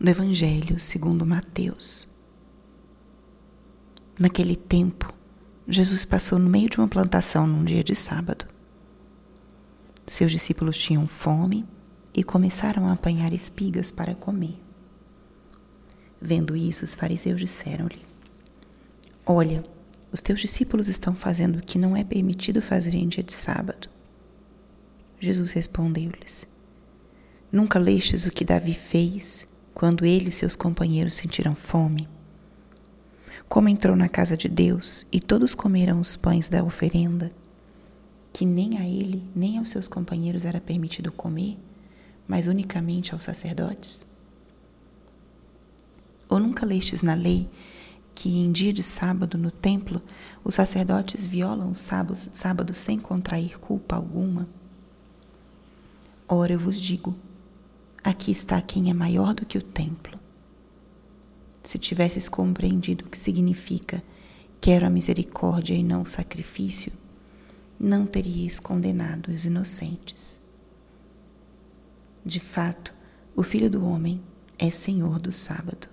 do Evangelho segundo Mateus. Naquele tempo, Jesus passou no meio de uma plantação num dia de sábado. Seus discípulos tinham fome e começaram a apanhar espigas para comer. Vendo isso, os fariseus disseram-lhe: Olha, os teus discípulos estão fazendo o que não é permitido fazer em dia de sábado. Jesus respondeu-lhes: Nunca lestes o que Davi fez quando ele e seus companheiros sentiram fome? Como entrou na casa de Deus e todos comeram os pães da oferenda, que nem a ele nem aos seus companheiros era permitido comer, mas unicamente aos sacerdotes? Ou nunca lestes na lei que em dia de sábado no templo os sacerdotes violam o sábado, sem contrair culpa alguma? Ora eu vos digo: aqui está quem é maior do que o templo. Se tivesses compreendido o que significa quero a misericórdia e não o sacrifício, não teríeis condenado os inocentes. De fato, o Filho do Homem é Senhor do sábado.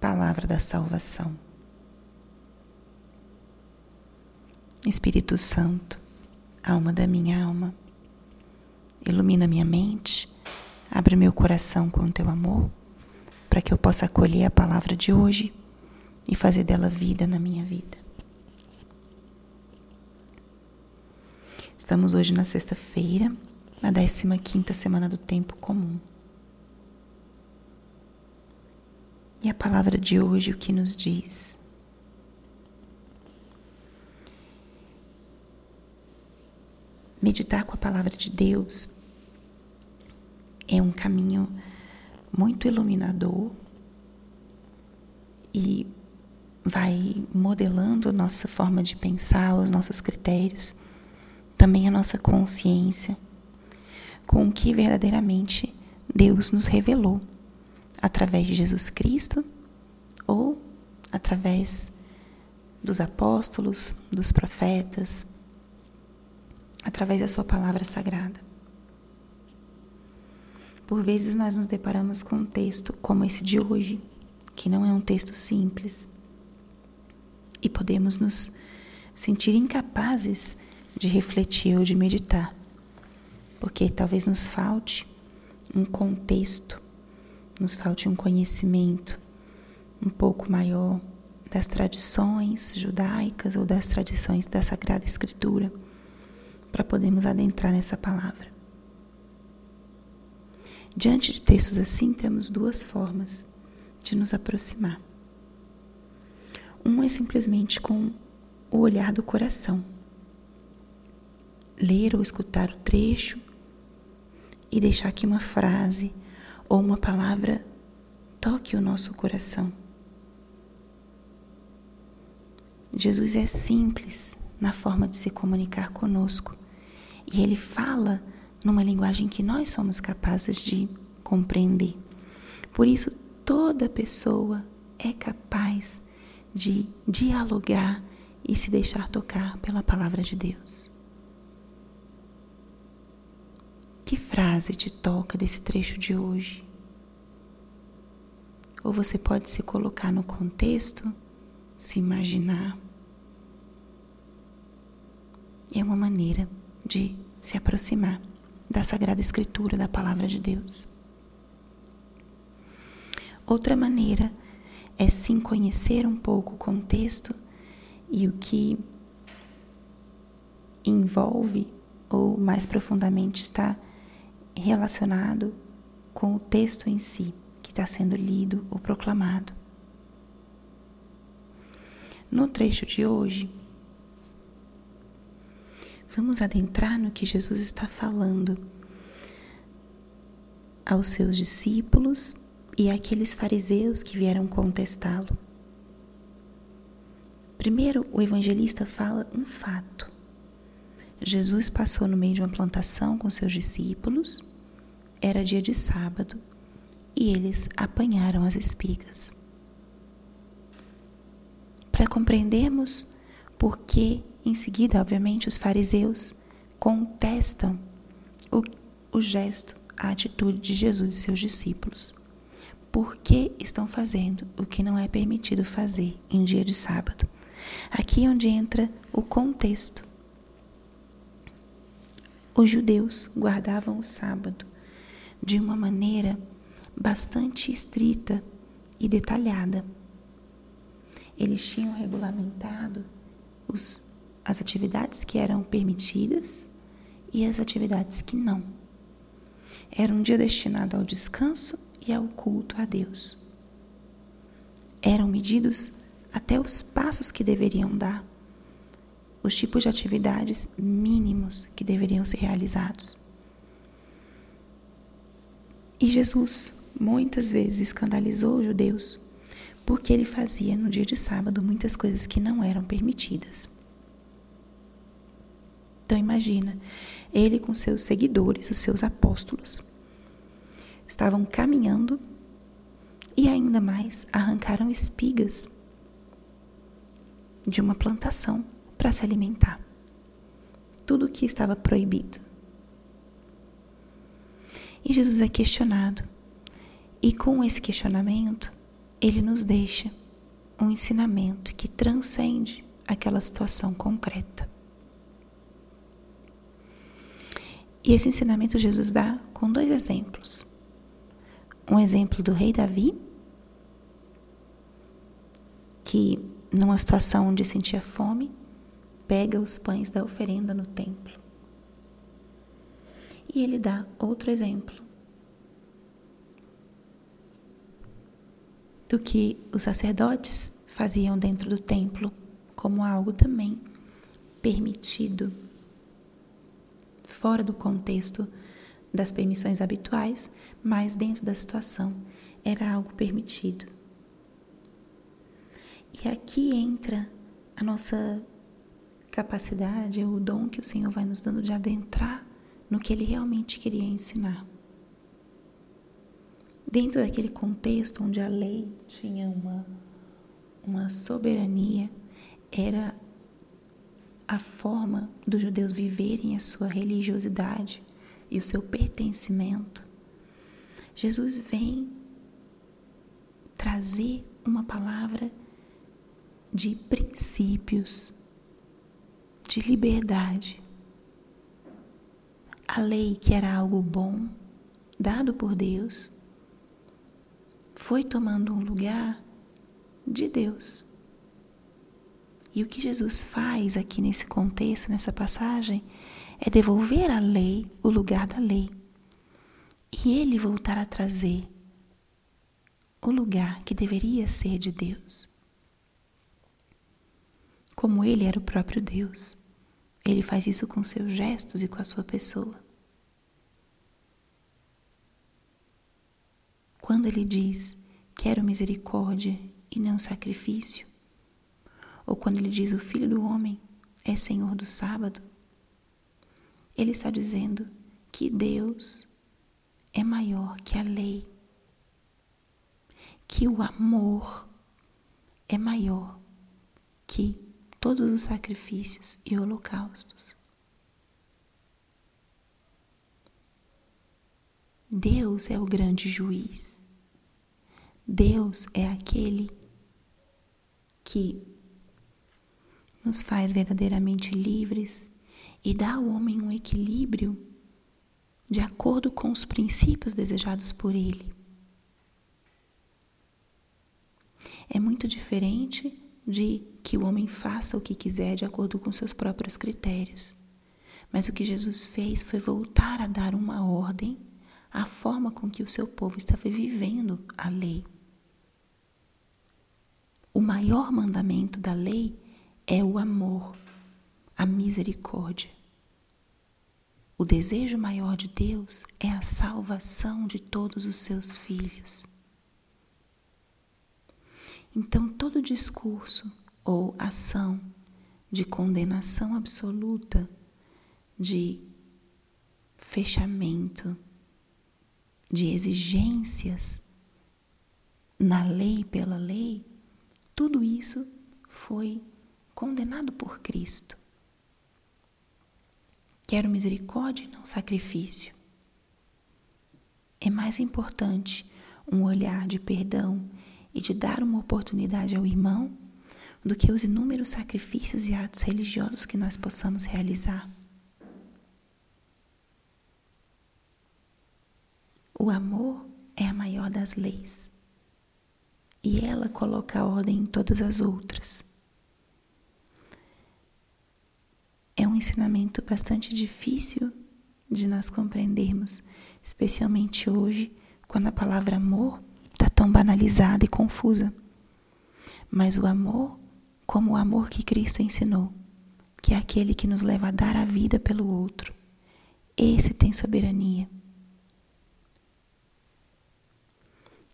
Palavra da salvação. Espírito Santo, alma da minha alma. Ilumina minha mente, abre meu coração com o teu amor, para que eu possa acolher a palavra de hoje e fazer dela vida na minha vida. Estamos hoje na sexta-feira, na 15 quinta semana do tempo comum. E a palavra de hoje o que nos diz? Meditar com a palavra de Deus é um caminho muito iluminador e vai modelando nossa forma de pensar, os nossos critérios, também a nossa consciência, com o que verdadeiramente Deus nos revelou através de Jesus Cristo ou através dos apóstolos, dos profetas, através da Sua palavra sagrada. Por vezes nós nos deparamos com um texto como esse de hoje, que não é um texto simples, e podemos nos sentir incapazes de refletir ou de meditar, porque talvez nos falte um contexto, nos falte um conhecimento um pouco maior das tradições judaicas ou das tradições da Sagrada Escritura para podermos adentrar nessa palavra. Diante de textos assim, temos duas formas de nos aproximar. Um é simplesmente com o olhar do coração. Ler ou escutar o trecho e deixar que uma frase ou uma palavra toque o nosso coração. Jesus é simples na forma de se comunicar conosco e ele fala numa linguagem que nós somos capazes de compreender. Por isso, toda pessoa é capaz de dialogar e se deixar tocar pela palavra de Deus. Que frase te toca desse trecho de hoje? Ou você pode se colocar no contexto, se imaginar. É uma maneira de se aproximar da Sagrada Escritura, da Palavra de Deus. Outra maneira é sim conhecer um pouco o contexto e o que envolve ou mais profundamente está relacionado com o texto em si que está sendo lido ou proclamado. No trecho de hoje, Vamos adentrar no que Jesus está falando aos seus discípulos e àqueles fariseus que vieram contestá-lo. Primeiro, o evangelista fala um fato. Jesus passou no meio de uma plantação com seus discípulos, era dia de sábado, e eles apanharam as espigas. Para compreendermos por que em seguida, obviamente, os fariseus contestam o, o gesto, a atitude de Jesus e seus discípulos. Por que estão fazendo o que não é permitido fazer em dia de sábado? Aqui é onde entra o contexto. Os judeus guardavam o sábado de uma maneira bastante estrita e detalhada. Eles tinham regulamentado os, as atividades que eram permitidas e as atividades que não. Era um dia destinado ao descanso e ao culto a Deus. Eram medidos até os passos que deveriam dar, os tipos de atividades mínimos que deveriam ser realizados. E Jesus muitas vezes escandalizou os judeus porque ele fazia no dia de sábado muitas coisas que não eram permitidas. Então imagina, ele com seus seguidores, os seus apóstolos, estavam caminhando e ainda mais arrancaram espigas de uma plantação para se alimentar. Tudo o que estava proibido. E Jesus é questionado. E com esse questionamento, ele nos deixa um ensinamento que transcende aquela situação concreta. E esse ensinamento Jesus dá com dois exemplos. Um exemplo do rei Davi, que numa situação onde sentia fome, pega os pães da oferenda no templo. E ele dá outro exemplo do que os sacerdotes faziam dentro do templo, como algo também permitido, fora do contexto das permissões habituais, mas dentro da situação era algo permitido. E aqui entra a nossa capacidade, o dom que o Senhor vai nos dando de adentrar no que Ele realmente queria ensinar dentro daquele contexto onde a lei tinha uma, uma soberania, era a forma dos judeus viverem a sua religiosidade e o seu pertencimento. Jesus vem trazer uma palavra de princípios, de liberdade. A lei, que era algo bom, dado por Deus, foi tomando um lugar de Deus. E o que Jesus faz aqui nesse contexto, nessa passagem, é devolver à lei o lugar da lei. E ele voltar a trazer o lugar que deveria ser de Deus. Como ele era o próprio Deus, ele faz isso com seus gestos e com a sua pessoa. Quando ele diz, quero misericórdia e não sacrifício, ou quando ele diz, o Filho do Homem é Senhor do sábado, ele está dizendo que Deus é maior que a lei, que o amor é maior que todos os sacrifícios e holocaustos. Deus é o grande juiz. Deus é aquele que nos faz verdadeiramente livres e dá ao homem um equilíbrio de acordo com os princípios desejados por ele. É muito diferente de que o homem faça o que quiser de acordo com seus próprios critérios. Mas o que Jesus fez foi voltar a dar uma ordem a forma com que o seu povo estava vivendo a lei. O maior mandamento da lei é o amor, a misericórdia. O desejo maior de Deus é a salvação de todos os seus filhos. Então, todo discurso ou ação de condenação absoluta, de fechamento, de exigências na lei pela lei, tudo isso foi condenado por Cristo. Quero misericórdia e não sacrifício. é mais importante um olhar de perdão e de dar uma oportunidade ao irmão do que os inúmeros sacrifícios e atos religiosos que nós possamos realizar. O amor é a maior das leis e ela coloca ordem em todas as outras. É um ensinamento bastante difícil de nós compreendermos, especialmente hoje, quando a palavra amor está tão banalizada e confusa. Mas o amor, como o amor que Cristo ensinou, que é aquele que nos leva a dar a vida pelo outro, esse tem soberania.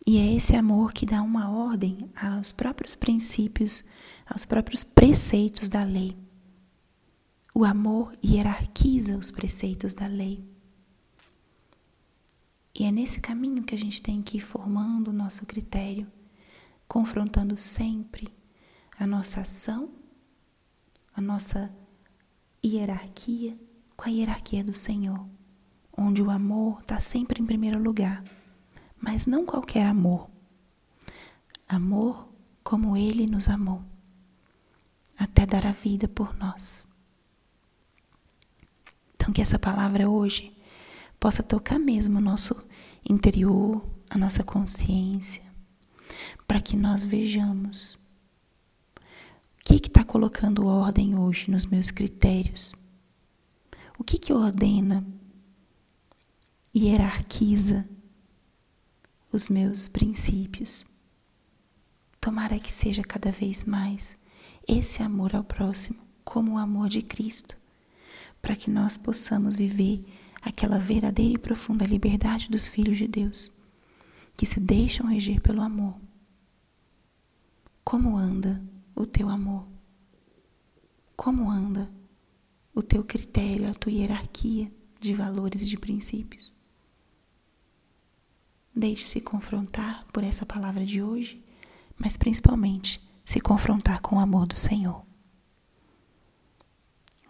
E é esse amor que dá uma ordem aos próprios princípios, aos próprios preceitos da lei. O amor hierarquiza os preceitos da lei. E é nesse caminho que a gente tem que ir formando o nosso critério, confrontando sempre a nossa ação, a nossa hierarquia com a hierarquia do Senhor, onde o amor está sempre em primeiro lugar mas não qualquer amor. Amor como Ele nos amou, até dar a vida por nós. Então, que essa palavra hoje possa tocar mesmo o nosso interior, a nossa consciência, para que nós vejamos o que está colocando ordem hoje nos meus critérios. O que, que ordena, hierarquiza os meus princípios. Tomara que seja cada vez mais esse amor ao próximo como o amor de Cristo, para que nós possamos viver aquela verdadeira e profunda liberdade dos filhos de Deus, que se deixam reger pelo amor. Como anda o teu amor? Como anda o teu critério, a tua hierarquia de valores e de princípios? Deixe-se confrontar por essa palavra de hoje, mas principalmente se confrontar com o amor do Senhor.